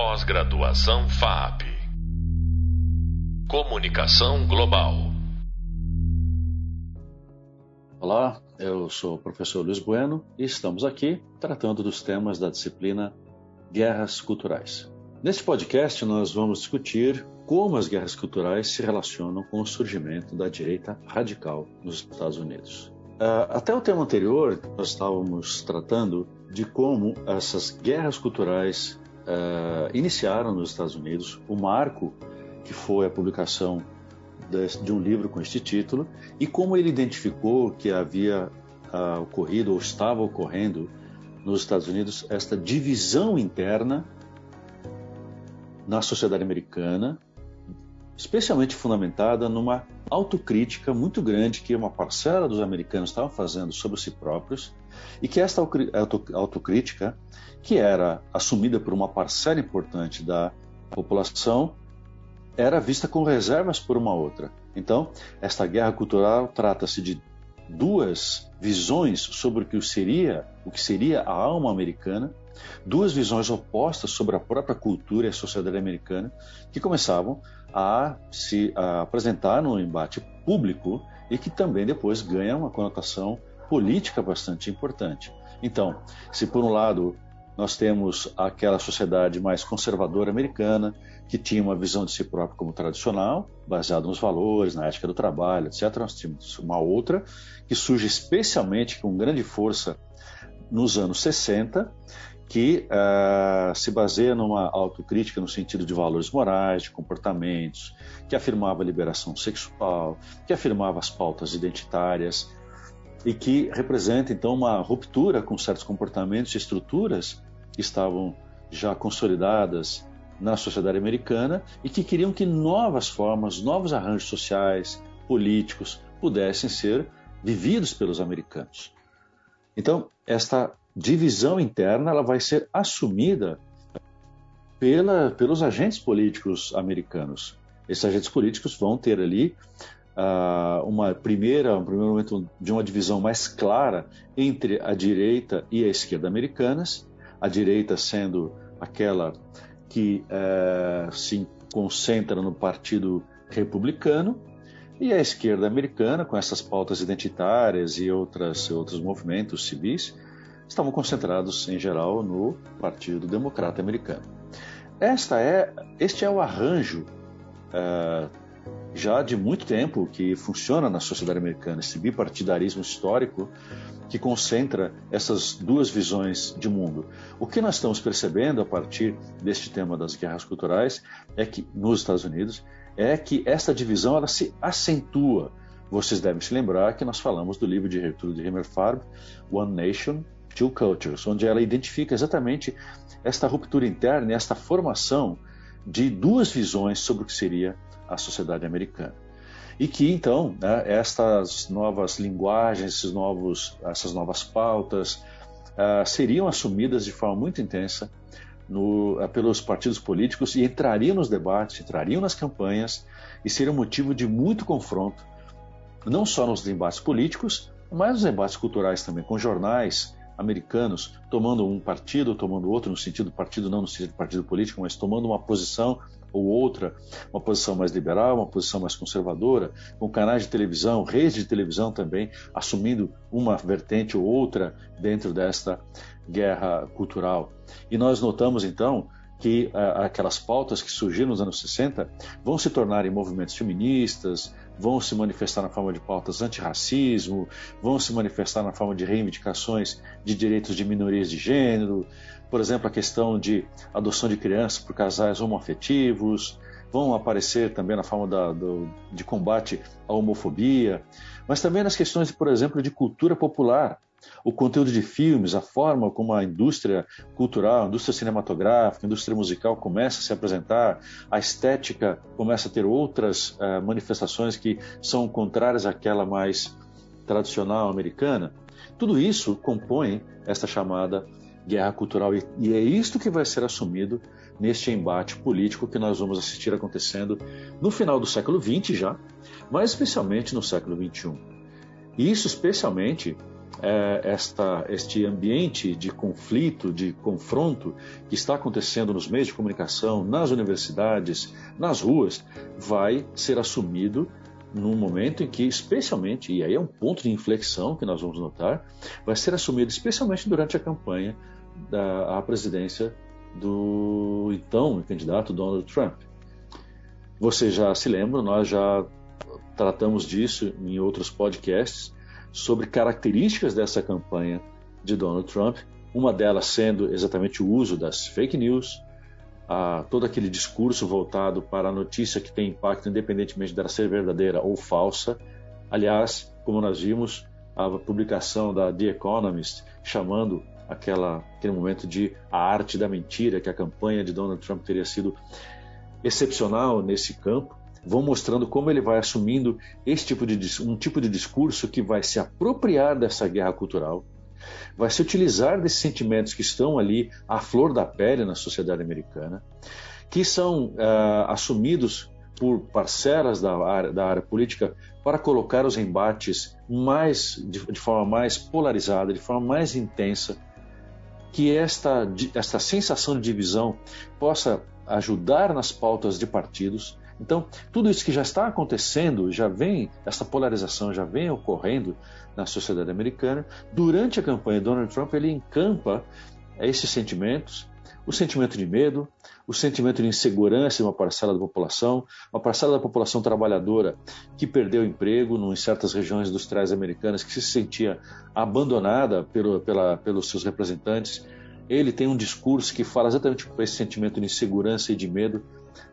Pós-graduação FAP. Comunicação Global. Olá, eu sou o professor Luiz Bueno e estamos aqui tratando dos temas da disciplina Guerras Culturais. Neste podcast, nós vamos discutir como as guerras culturais se relacionam com o surgimento da direita radical nos Estados Unidos. Uh, até o tema anterior, nós estávamos tratando de como essas guerras culturais uh, iniciaram nos Estados Unidos. O marco que foi a publicação de, um livro com este título e como ele identificou que havia uh, ocorrido ou estava ocorrendo nos Estados Unidos esta divisão interna na sociedade americana, especialmente fundamentada numa autocrítica muito grande que uma parcela dos americanos estavam fazendo sobre si próprios e que esta autocrítica, que era assumida por uma parcela importante da população, era vista com reservas por uma outra. Então, esta guerra cultural trata-se de duas visões sobre o que seria, o que seria a alma americana duas visões opostas sobre a própria cultura e a sociedade americana que começavam a se a apresentar no embate público e que também depois ganham uma conotação política bastante importante. Então, se por um lado nós temos aquela sociedade mais conservadora americana, que tinha uma visão de si própria como tradicional, baseada nos valores, na ética do trabalho, etc. Nós temos uma outra que surge especialmente com grande força nos anos 60, que uh, se baseia numa autocrítica no sentido de valores morais, de comportamentos, que afirmava a liberação sexual, que afirmava as pautas identitárias e que representa então uma ruptura com certos comportamentos e estruturas que estavam já consolidadas na sociedade americana e que queriam que novas formas, novos arranjos sociais, políticos pudessem ser vividos pelos americanos. Então, esta divisão interna ela vai ser assumida pela, pelos agentes políticos americanos. Esses agentes políticos vão ter ali uma primeira, um primeiro momento de uma divisão mais clara entre a direita e a esquerda americanas, a direita sendo aquela que uh, se concentra no Partido Republicano e a esquerda americana, com essas pautas identitárias e outras, outros movimentos civis, estavam concentrados, em geral, no Partido Democrata Americano. Esta é, este é o arranjo uh, já de muito tempo que funciona na sociedade americana, esse bipartidarismo histórico que concentra essas duas visões de mundo. O que nós estamos percebendo a partir deste tema das guerras culturais é que nos Estados Unidos é que esta divisão ela se acentua. Vocês devem se lembrar que nós falamos do livro de Gertrude Himmelfarb, One Nation, Two Cultures, onde ela identifica exatamente esta ruptura interna esta formação de duas visões sobre o que seria a sociedade americana. E que então né, estas novas linguagens, esses novos, essas novas pautas uh, seriam assumidas de forma muito intensa no, uh, pelos partidos políticos e entrariam nos debates, entrariam nas campanhas e seriam motivo de muito confronto, não só nos debates políticos, mas nos debates culturais também, com jornais americanos tomando um partido, tomando outro, no sentido partido, não no sentido partido político, mas tomando uma posição ou outra, uma posição mais liberal, uma posição mais conservadora, com canais de televisão, redes de televisão também, assumindo uma vertente ou outra dentro desta guerra cultural. E nós notamos então que uh, aquelas pautas que surgiram nos anos 60 vão se tornar em movimentos feministas, vão se manifestar na forma de pautas antirracismo, vão se manifestar na forma de reivindicações de direitos de minorias de gênero, por exemplo, a questão de adoção de crianças por casais homoafetivos, vão aparecer também na forma da, do, de combate à homofobia, mas também nas questões, por exemplo, de cultura popular, o conteúdo de filmes, a forma como a indústria cultural, a indústria cinematográfica, a indústria musical começa a se apresentar, a estética começa a ter outras uh, manifestações que são contrárias àquela mais tradicional americana. Tudo isso compõe esta chamada guerra cultural e, é isto que vai ser assumido neste embate político que nós vamos assistir acontecendo no final do século XX já, mas especialmente no século XXI. E isso especialmente é, esta, este ambiente de conflito, de confronto que está acontecendo nos meios de comunicação, nas universidades, nas ruas, vai ser assumido num momento em que, especialmente, e aí é um ponto de inflexão que nós vamos notar, vai ser assumido especialmente durante a campanha da à presidência do então candidato Donald Trump. Você já se lembra, nós já tratamos disso em outros podcasts sobre características dessa campanha de Donald Trump, uma delas sendo exatamente o uso das fake news, a, todo aquele discurso voltado para a notícia que tem impacto independentemente dela ser verdadeira ou falsa. Aliás, como nós vimos, a publicação da The Economist chamando aquela, aquele momento de a arte da mentira, que a campanha de Donald Trump teria sido excepcional nesse campo, vão mostrando como ele vai assumindo esse tipo de um tipo de discurso que vai se apropriar dessa guerra cultural, vai se utilizar desses sentimentos que estão ali à flor da pele na sociedade americana, que são uh, assumidos por parcelas da área, da área política para colocar os embates mais de, de, forma mais polarizada, de forma mais intensa, que esta, esta sensação de divisão possa ajudar nas pautas de partidos. Então, tudo isso que já está acontecendo, já vem, essa polarização já vem ocorrendo na sociedade americana. Durante a campanha, Donald Trump ele encampa esses sentimentos, o sentimento de medo, o sentimento de insegurança de uma parcela da população, uma parcela da população trabalhadora que perdeu emprego em certas regiões industriais americanas, que se sentia abandonada pelo, pela, pelos seus representantes. Ele tem um discurso que fala exatamente com esse sentimento de insegurança e de medo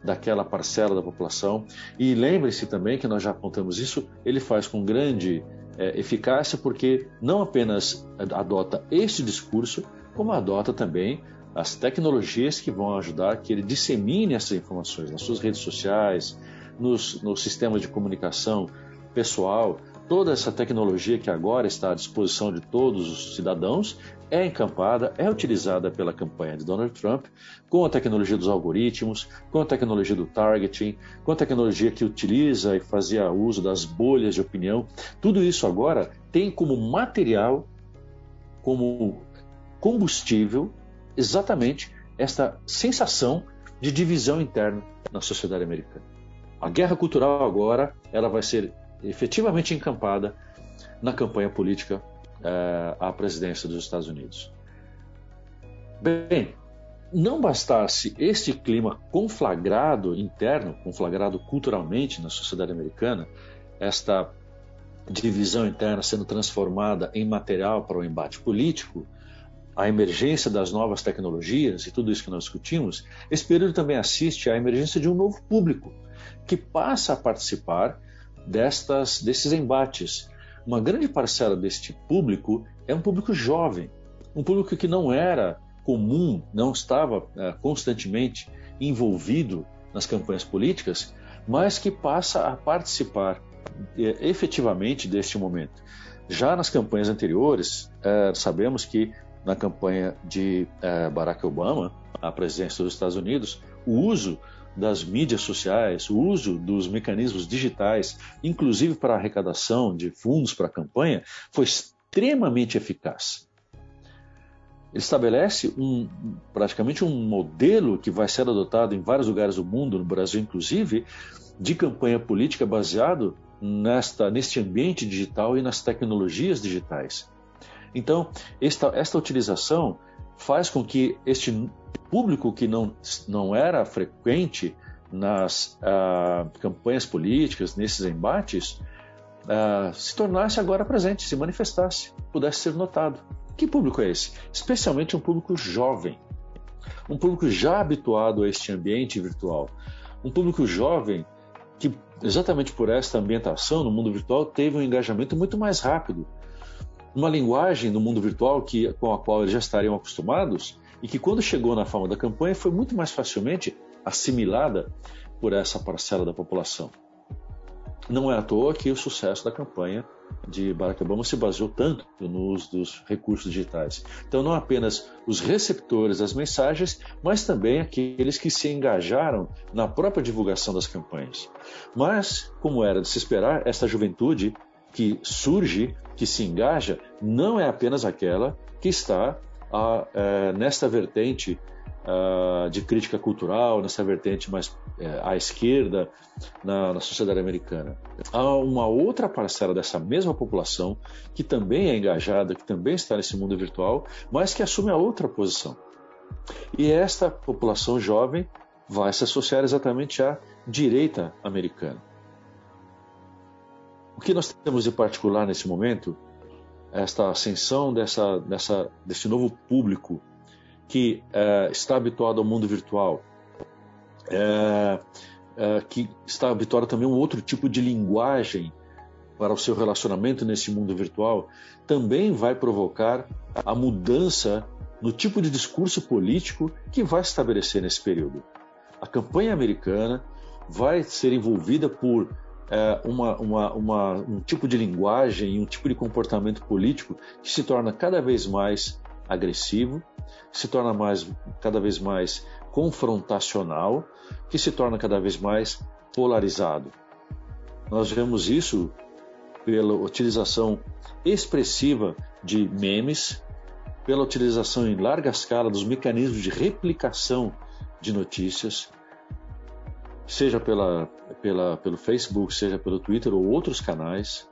daquela parcela da população. E lembre-se também que nós já apontamos isso, ele faz com grande é, eficácia porque não apenas adota este discurso, como adota também as tecnologias que vão ajudar que ele dissemine essas informações nas suas redes sociais, nos, nos sistemas de comunicação pessoal, toda essa tecnologia que agora está à disposição de todos os cidadãos é encampada, é utilizada pela campanha de Donald Trump com a tecnologia dos algoritmos, com a tecnologia do targeting, com a tecnologia que utiliza e fazia uso das bolhas de opinião. Tudo isso agora tem como material, como combustível, exatamente esta sensação de divisão interna na sociedade americana. A guerra cultural agora ela vai ser efetivamente encampada na campanha política é, à presidência dos Estados Unidos. Bem, não bastasse este clima conflagrado interno, conflagrado culturalmente na sociedade americana, esta divisão interna sendo transformada em material para o embate político, a emergência das novas tecnologias e tudo isso que nós discutimos, esse período também assiste à emergência de um novo público que passa a participar destas, desses embates. Uma grande parcela deste público é um público jovem, um público que não era comum, não estava é, constantemente envolvido nas campanhas políticas, mas que passa a participar é, efetivamente deste momento. Já nas campanhas anteriores, é, sabemos que na campanha de Barack Obama, à presidência dos Estados Unidos, o uso das mídias sociais, o uso dos mecanismos digitais, inclusive para arrecadação de fundos para a campanha, foi extremamente eficaz. Ele estabelece um, praticamente um modelo que vai ser adotado em vários lugares do mundo, no Brasil inclusive, de campanha política baseado nesta, neste ambiente digital e nas tecnologias digitais. Então, esta, esta utilização faz com que este público que não, não era frequente nas ah, campanhas políticas, nesses embates, ah, se tornasse agora presente, se manifestasse, pudesse ser notado. Que público é esse? Especialmente um público jovem, um público já habituado a este ambiente virtual, um público jovem que, exatamente por esta ambientação no mundo virtual, teve um engajamento muito mais rápido. Uma linguagem no mundo virtual que, com a qual eles já estariam acostumados, e que, quando chegou na forma da campanha, foi muito mais facilmente assimilada por essa parcela da população. Não é à toa que o sucesso da campanha de Barack Obama se baseou tanto no uso dos recursos digitais. Então, não apenas os receptores das mensagens, mas também aqueles que se engajaram na própria divulgação das campanhas. Mas, como era de se esperar, esta juventude que surge, que se engaja, não é apenas aquela que está a, é, nesta vertente uh, de crítica cultural, nessa vertente mais é, à esquerda na, na, sociedade americana. Há uma outra parcela dessa mesma população que também é engajada, que também está nesse mundo virtual, mas que assume a outra posição. E esta população jovem vai se associar exatamente à direita americana. O que nós temos de particular nesse momento, esta ascensão dessa, dessa, desse novo público que é, está habituado ao mundo virtual, é, é, que está habituado também a um outro tipo de linguagem para o seu relacionamento nesse mundo virtual, também vai provocar a mudança no tipo de discurso político que vai estabelecer nesse período. A campanha americana vai ser envolvida por é, uma, uma, uma, um tipo de linguagem e um tipo de comportamento político que se torna cada vez mais agressivo, se torna mais, cada vez mais confrontacional, que se torna cada vez mais polarizado. Nós vemos isso pela utilização expressiva de memes, pela utilização em larga escala dos mecanismos de replicação de notícias, seja pela, pela, pelo Facebook, seja pelo Twitter ou outros canais.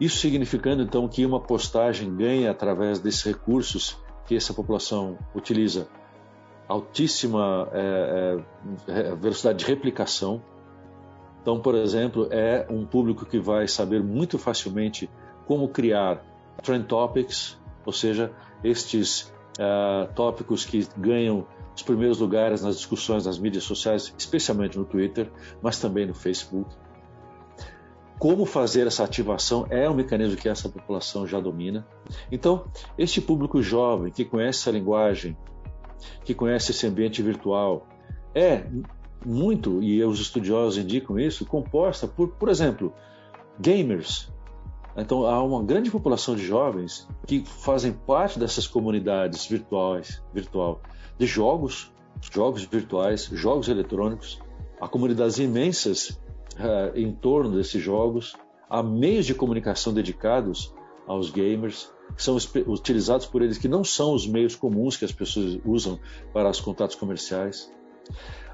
Isso significando então que uma postagem ganha através desses recursos que essa população utiliza altíssima é, é, velocidade de replicação. Então, por exemplo, é um público que vai saber muito facilmente como criar trend topics, ou seja, estes uh, tópicos que ganham os primeiros lugares nas discussões nas mídias sociais, especialmente no Twitter, mas também no Facebook. Como fazer essa ativação é um mecanismo que essa população já domina. Então, este público jovem que conhece essa linguagem, que conhece esse ambiente virtual, é muito, e os estudiosos indicam isso, composta por, por exemplo, gamers. Então, há uma grande população de jovens que fazem parte dessas comunidades virtuais, virtual, de jogos, jogos virtuais, jogos eletrônicos. Há comunidades imensas uh, em torno desses jogos, há meios de comunicação dedicados aos gamers, que são utilizados por eles, que não são os meios comuns que as pessoas usam para os contatos comerciais.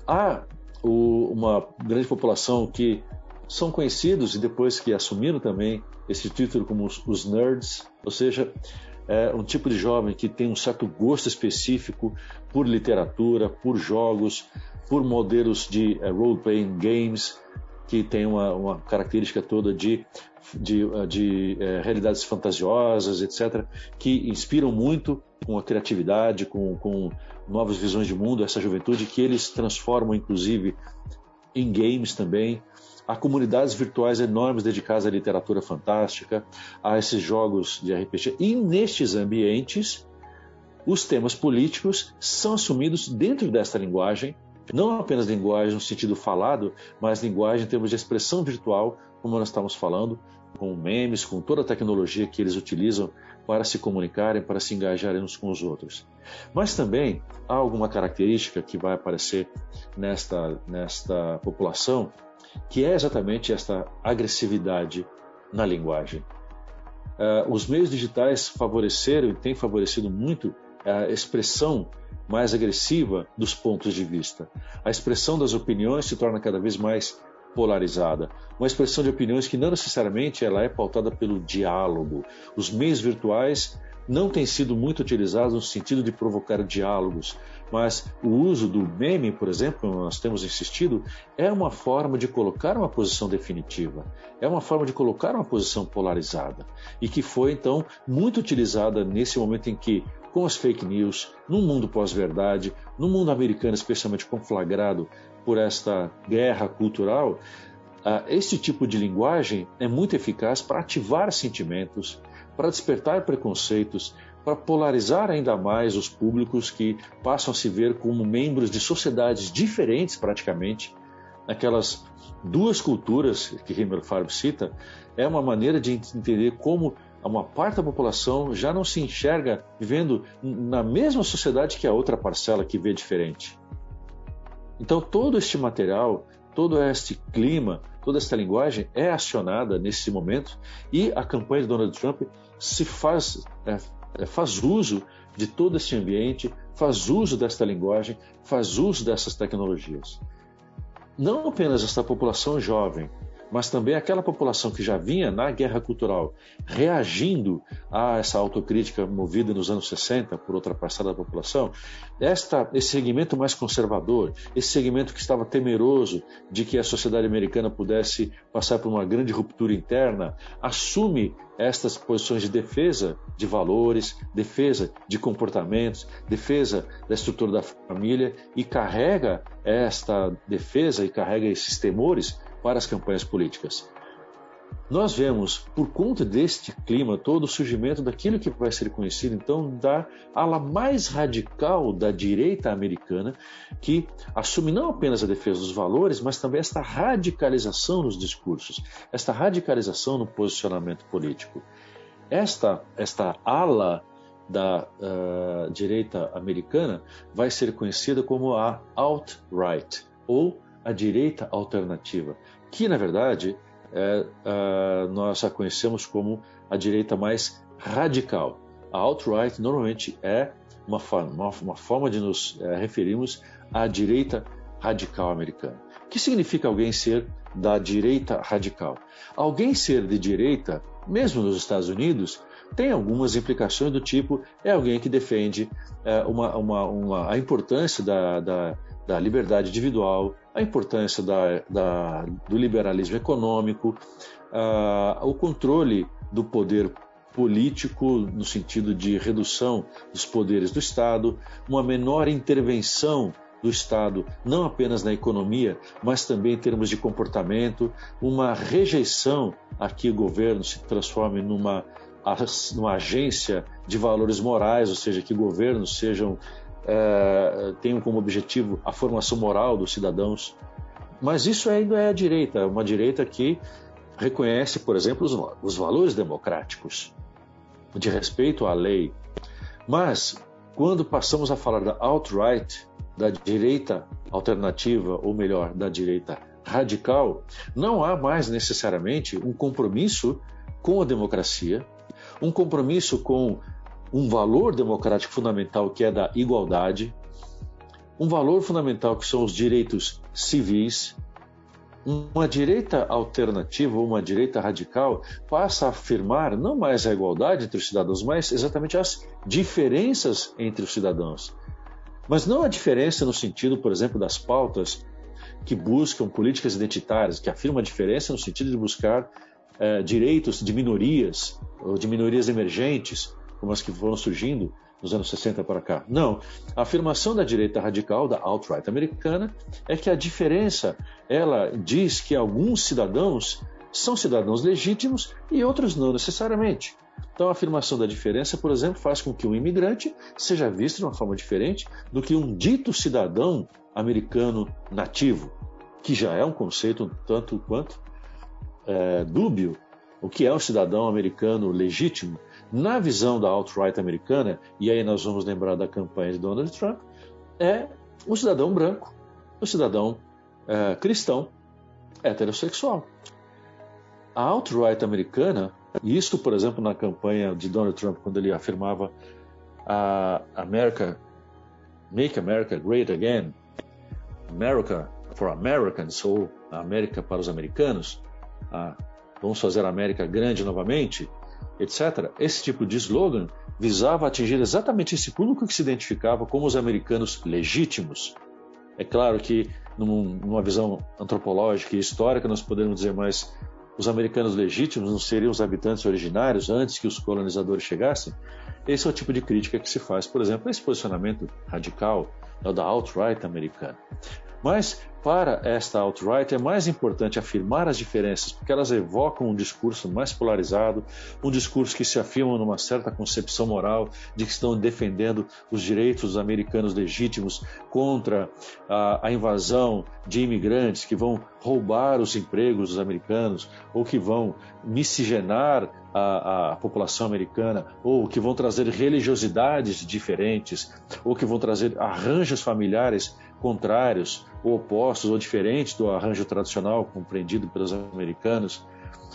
Há o, uma grande população que são conhecidos e depois que assumiram também esse título como os, os nerds, ou seja, é um tipo de jovem que tem um certo gosto específico por literatura, por jogos, por modelos de uh, role-playing games, que tem uma, uma característica toda de, de, de é, realidades fantasiosas, etc., que inspiram muito com a criatividade, com, com novas visões de mundo, essa juventude que eles transformam, inclusive, em games também. Há comunidades virtuais enormes dedicadas à literatura fantástica, a esses jogos de RPG. E nestes ambientes, os temas políticos são assumidos dentro desta linguagem não apenas linguagem no sentido falado, mas linguagem em termos de expressão virtual, como nós estamos falando, com memes, com toda a tecnologia que eles utilizam para se comunicarem, para se engajarem uns com os outros. Mas também há alguma característica que vai aparecer nesta, nesta população, que é exatamente esta agressividade na linguagem. Uh, os meios digitais favoreceram e têm favorecido muito a expressão mais agressiva dos pontos de vista. A expressão das opiniões se torna cada vez mais polarizada. Uma expressão de opiniões que não necessariamente ela é pautada pelo diálogo. Os meios virtuais não têm sido muito utilizados no sentido de provocar diálogos, mas o uso do meme, por exemplo, nós temos insistido, é uma forma de colocar uma posição definitiva, é uma forma de colocar uma posição polarizada e que foi então muito utilizada nesse momento em que com as fake news, num mundo pós-verdade, no mundo americano especialmente conflagrado por esta guerra cultural, uh, esse tipo de linguagem é muito eficaz para ativar sentimentos, para despertar preconceitos, para polarizar ainda mais os públicos que passam a se ver como membros de sociedades diferentes praticamente. Aquelas duas culturas que Himmelfarb cita, é uma maneira de entender como uma parte da população já não se enxerga vivendo na mesma sociedade que a outra parcela que vê diferente. Então, todo este material todo este clima, toda esta linguagem é acionada nesse momento e a campanha de Donald Trump se faz, é, é faz uso de todo esse ambiente, faz uso desta linguagem, faz uso dessas tecnologias. Não apenas esta população jovem, mas também aquela população que já vinha na guerra cultural reagindo a essa autocrítica movida nos anos 60 por outra parcela da população, esta, esse segmento mais conservador, esse segmento que estava temeroso de que a sociedade americana pudesse passar por uma grande ruptura interna, assume estas posições de defesa de valores, defesa de comportamentos, defesa da estrutura da família e carrega esta defesa e carrega esses temores para as campanhas políticas. Nós vemos, por conta deste clima todo, o surgimento daquilo que vai ser conhecido então da ala mais radical da direita americana, que assume não apenas a defesa dos valores, mas também esta radicalização nos discursos, esta radicalização no posicionamento político. Esta, esta ala da uh, direita americana vai ser conhecida como a alt-right, ou a direita alternativa, que na verdade é, nós a conhecemos como a direita mais radical. A alt-right normalmente é uma forma, uma, uma forma de nos é, referirmos à direita radical americana. O que significa alguém ser da direita radical? Alguém ser de direita, mesmo nos Estados Unidos, tem algumas implicações do tipo é alguém que defende é, uma, uma, uma, a importância da, da, da liberdade individual, a importância da, da, do liberalismo econômico, o controle do poder político no sentido de redução dos poderes do Estado, uma menor intervenção do Estado, não apenas na economia, mas também em termos de comportamento, uma rejeição a que o governo se transforme numa, numa agência de valores morais, ou seja, que governos sejam é, tenham como objetivo a formação moral dos cidadãos. Mas isso ainda é a direita, uma direita que reconhece, por exemplo, os, os valores democráticos, de respeito à lei. Mas, quando passamos a falar da alt-right, da direita alternativa, ou melhor, da direita radical, não há mais necessariamente um compromisso com a democracia, um compromisso com um valor democrático fundamental que é da igualdade, um valor fundamental que são os direitos civis. Uma direita alternativa, uma direita radical, passa a afirmar não mais a igualdade entre os cidadãos, mas exatamente as diferenças entre os cidadãos. Mas não a diferença no sentido, por exemplo, das pautas que buscam políticas identitárias, que afirmam a diferença no sentido de buscar eh, direitos de minorias ou de minorias emergentes, como as que foram surgindo nos anos 60 para cá. Não. A afirmação da direita radical, da alt-right americana, é que a diferença, ela diz que alguns cidadãos são cidadãos legítimos e outros não necessariamente. Então, a afirmação da diferença, por exemplo, faz com que um imigrante seja visto de uma forma diferente do que um dito cidadão americano nativo, que já é um conceito tanto quanto é, dúbio. O que é um cidadão americano legítimo? na visão da alt-right americana, e aí nós vamos lembrar da campanha de Donald Trump, é o cidadão branco, o cidadão é, cristão, heterossexual. A alt-right americana, isso, por exemplo, na campanha de Donald Trump, quando ele afirmava a America, Make America Great Again, America for Americans, ou América para os americanos, a, vamos fazer a América grande novamente, etc., esse tipo de slogan visava atingir exatamente esse público que se identificava como os americanos legítimos. É claro que, numa visão antropológica e histórica, nós podemos dizer, mas os americanos legítimos não seriam os habitantes originários antes que os colonizadores chegassem? Esse é o tipo de crítica que se faz, por exemplo, esse posicionamento radical é da alt-right americana. Mas para esta alt-right é mais importante afirmar as diferenças, porque elas evocam um discurso mais polarizado, um discurso que se afirma numa certa concepção moral de que estão defendendo os direitos dos americanos legítimos contra a, a invasão de imigrantes que vão roubar os empregos dos americanos ou que vão miscigenar a, a, população americana, ou que vão trazer religiosidades diferentes, ou que vão trazer arranjos familiares contrários, ou opostos, ou diferentes do arranjo tradicional compreendido pelos americanos.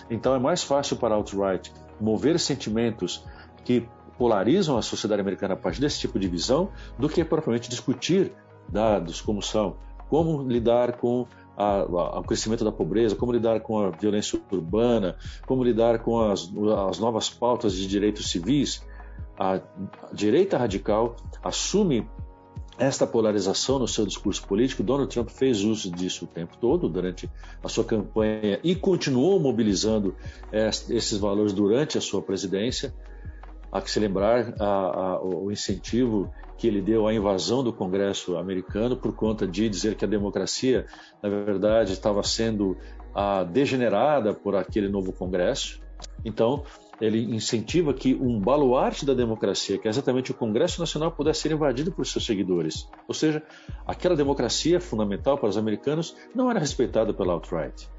Então é mais fácil para a alt-right mover sentimentos que polarizam a sociedade americana a partir desse tipo de visão do que propriamente discutir dados como são, como lidar com o crescimento da pobreza, como lidar com a violência urbana, como lidar com as, as novas pautas de direitos civis. A direita radical assume esta polarização no seu discurso político. Donald Trump fez uso disso o tempo todo durante a sua campanha e continuou mobilizando esses valores durante a sua presidência. Há que se lembrar a, a, o incentivo que ele deu à invasão do Congresso americano por conta de dizer que a democracia, na verdade, estava sendo a, degenerada por aquele novo Congresso. Então, ele incentiva que um baluarte da democracia, que é exatamente o Congresso Nacional, pudesse ser invadido por seus seguidores. Ou seja, aquela democracia fundamental para os americanos não era respeitada pela alt-right.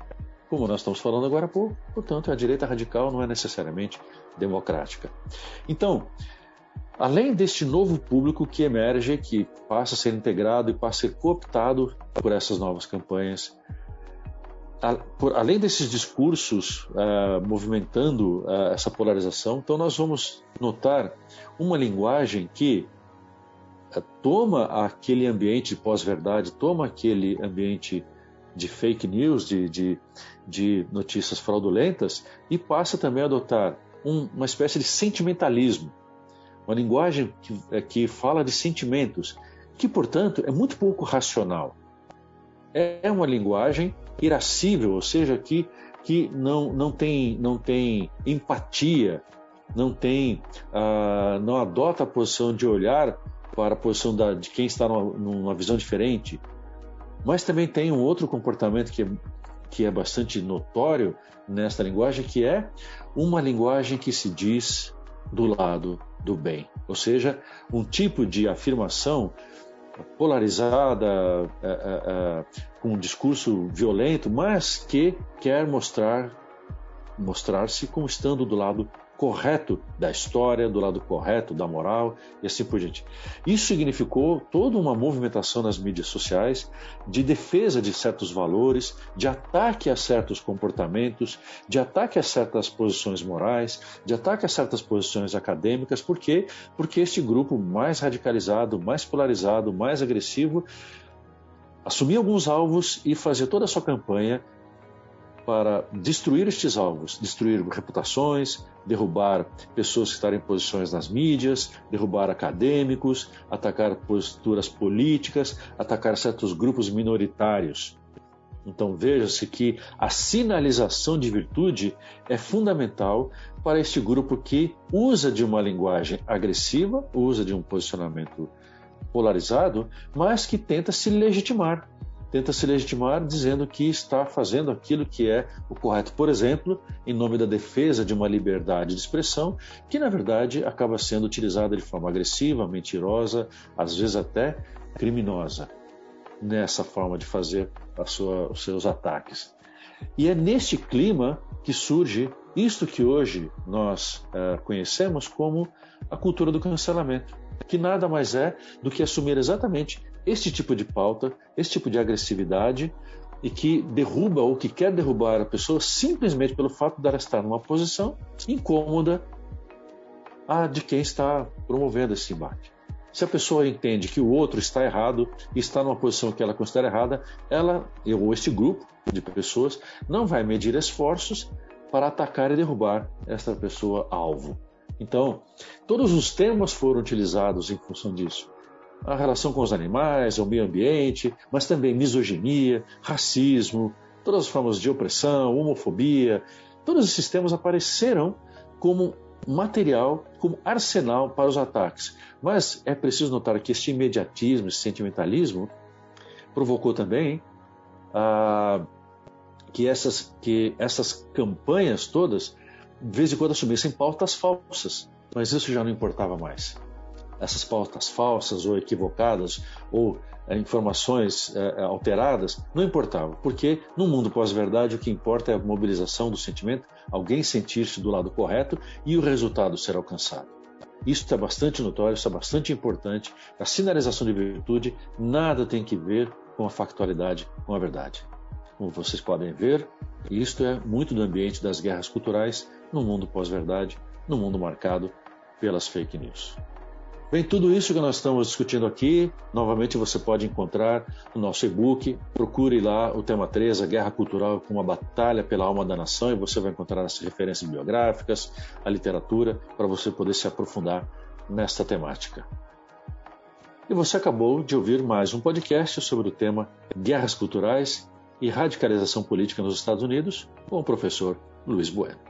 Como nós estamos falando agora há pouco, portanto, a direita radical não é necessariamente democrática. Então, além deste novo público que emerge, que passa a ser integrado e passa a ser cooptado por essas novas campanhas, por, além desses discursos uh, movimentando uh, essa polarização, então nós vamos notar uma linguagem que uh, toma aquele ambiente de pós-verdade, toma aquele ambiente de fake news, de, de, de, notícias fraudulentas, e passa também a adotar um, uma espécie de sentimentalismo, uma linguagem que, é, que fala de sentimentos, que, portanto, é muito pouco racional. É uma linguagem irascível, ou seja, que, que não, não, tem, não tem empatia, não tem, uh, não adota a posição de olhar para a posição da, de quem está numa, numa, visão diferente, mas também tem um outro comportamento que é, que é bastante notório nesta linguagem, que é uma linguagem que se diz do lado do bem, ou seja, um tipo de afirmação polarizada, é, é, é, com um discurso violento, mas que quer mostrar mostrar-se como estando do lado correto da história, do lado correto da moral e assim por diante. Isso significou toda uma movimentação nas mídias sociais de defesa de certos valores, de ataque a certos comportamentos, de ataque a certas posições morais, de ataque a certas posições acadêmicas. Por quê? Porque este grupo mais radicalizado, mais polarizado, mais agressivo assumia alguns alvos e fazia toda a sua campanha para destruir estes alvos, destruir reputações, derrubar pessoas que estão em posições nas mídias, derrubar acadêmicos, atacar posturas políticas, atacar certos grupos minoritários. Então veja-se que a sinalização de virtude é fundamental para este grupo que usa de uma linguagem agressiva, usa de um posicionamento polarizado, mas que tenta se legitimar tenta se legitimar dizendo que está fazendo aquilo que é o correto, por exemplo, em nome da defesa de uma liberdade de expressão, que na verdade acaba sendo utilizada de forma agressiva, mentirosa, às vezes até criminosa, nessa forma de fazer sua, os seus ataques. E é neste clima que surge isto que hoje nós uh, conhecemos como a cultura do cancelamento, que nada mais é do que assumir exatamente este tipo de pauta, esse tipo de agressividade e que derruba ou que quer derrubar a pessoa simplesmente pelo fato de ela estar numa posição incômoda a de quem está promovendo esse embate. Se a pessoa entende que o outro está errado e está numa posição que ela considera errada, ela ou este grupo de pessoas não vai medir esforços para atacar e derrubar esta pessoa alvo. Então, todos os temas foram utilizados em função disso a relação com os animais, o meio ambiente, mas também misoginia, racismo, todas as formas de opressão, homofobia, todos esses temas apareceram como material, como arsenal para os ataques. Mas é preciso notar que este imediatismo, esse sentimentalismo, provocou também que, essas, que essas campanhas todas, de vez em quando, assumissem pautas falsas. Mas isso já não importava mais essas pautas falsas ou equivocadas ou é, informações é, alteradas, não importava, porque no mundo pós-verdade o que importa é a mobilização do sentimento, alguém sentir-se do lado correto e o resultado ser alcançado. Isso é bastante notório, isso é bastante importante. A sinalização de virtude nada tem que ver com a factualidade, com a verdade. Como vocês podem ver, isto é muito do ambiente das guerras culturais no mundo pós-verdade, no mundo marcado pelas fake news. Bem, tudo isso que nós estamos discutindo aqui, novamente você pode encontrar no nosso e-book. Procure lá o tema 3, a Guerra Cultural como uma batalha pela alma da nação, e você vai encontrar as referências biográficas, a literatura, para você poder se aprofundar nesta temática. E você acabou de ouvir mais um podcast sobre o tema Guerras Culturais e Radicalização Política nos Estados Unidos, com o professor Luiz Bueno.